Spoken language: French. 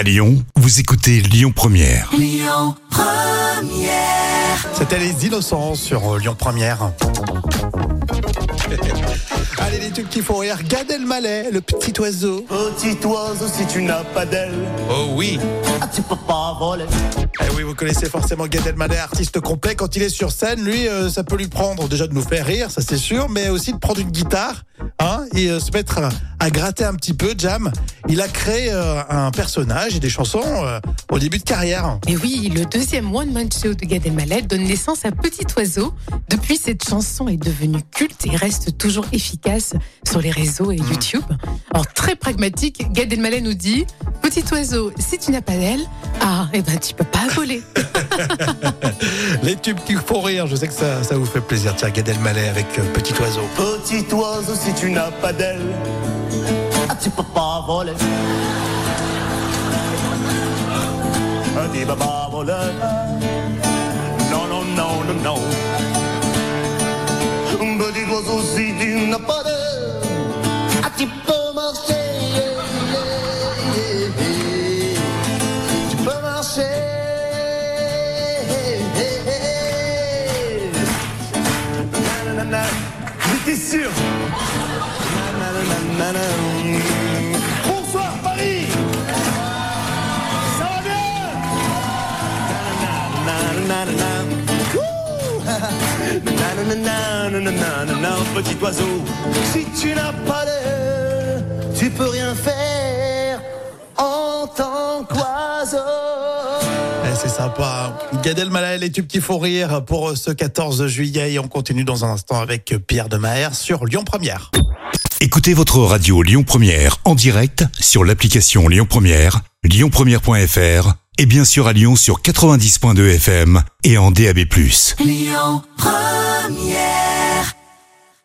À Lyon, vous écoutez Lyon Première. C'était les innocents sur euh, Lyon Première. Allez, les trucs qu'il faut rire. Gad Elmaleh, le petit oiseau. Petit oiseau, si tu n'as pas d'aile, Oh oui. ah, tu peux pas voler. Eh oui, vous connaissez forcément Gad Elmaleh, artiste complet. Quand il est sur scène, lui, euh, ça peut lui prendre déjà de nous faire rire, ça c'est sûr, mais aussi de prendre une guitare hein, et euh, se mettre à, à gratter un petit peu. Jam, il a créé euh, un personnage et des chansons euh, au début de carrière. Et oui, le deuxième One Man Show de Gad Elmaleh donne naissance à Petit Oiseau. Depuis, cette chanson est devenue culte et reste toujours efficace sur les réseaux et YouTube. Alors, très pragmatique, Gad Elmaleh nous dit Petit oiseau, si tu n'as pas d'aile, ah, eh ben, tu peux pas voler. Les tubes qui font rire, je sais que ça, ça vous fait plaisir. Tiens, Gad Elmaleh avec euh, Petit Oiseau. Petit oiseau, si tu n'as pas d'aile, ah, tu peux pas voler. Ah, tu peux pas voler. Non, non, non, non, non. Petit oiseau, si tu n'as pas d'aile, ah, tu peux marcher. J'étais sûr. Bonsoir Paris. Ça va bien? Petit oiseau, si tu n'as pas d'aile, tu peux rien faire en tant qu'oiseau. Eh, c'est sympa. Gad Elmaleh, les tubes qui font rire pour ce 14 juillet. Et on continue dans un instant avec Pierre de Maher sur Lyon Première. Écoutez votre radio Lyon Première en direct sur l'application Lyon Première, lyonpremière.fr et bien sûr à Lyon sur 90.2 FM et en DAB+. Lyon Première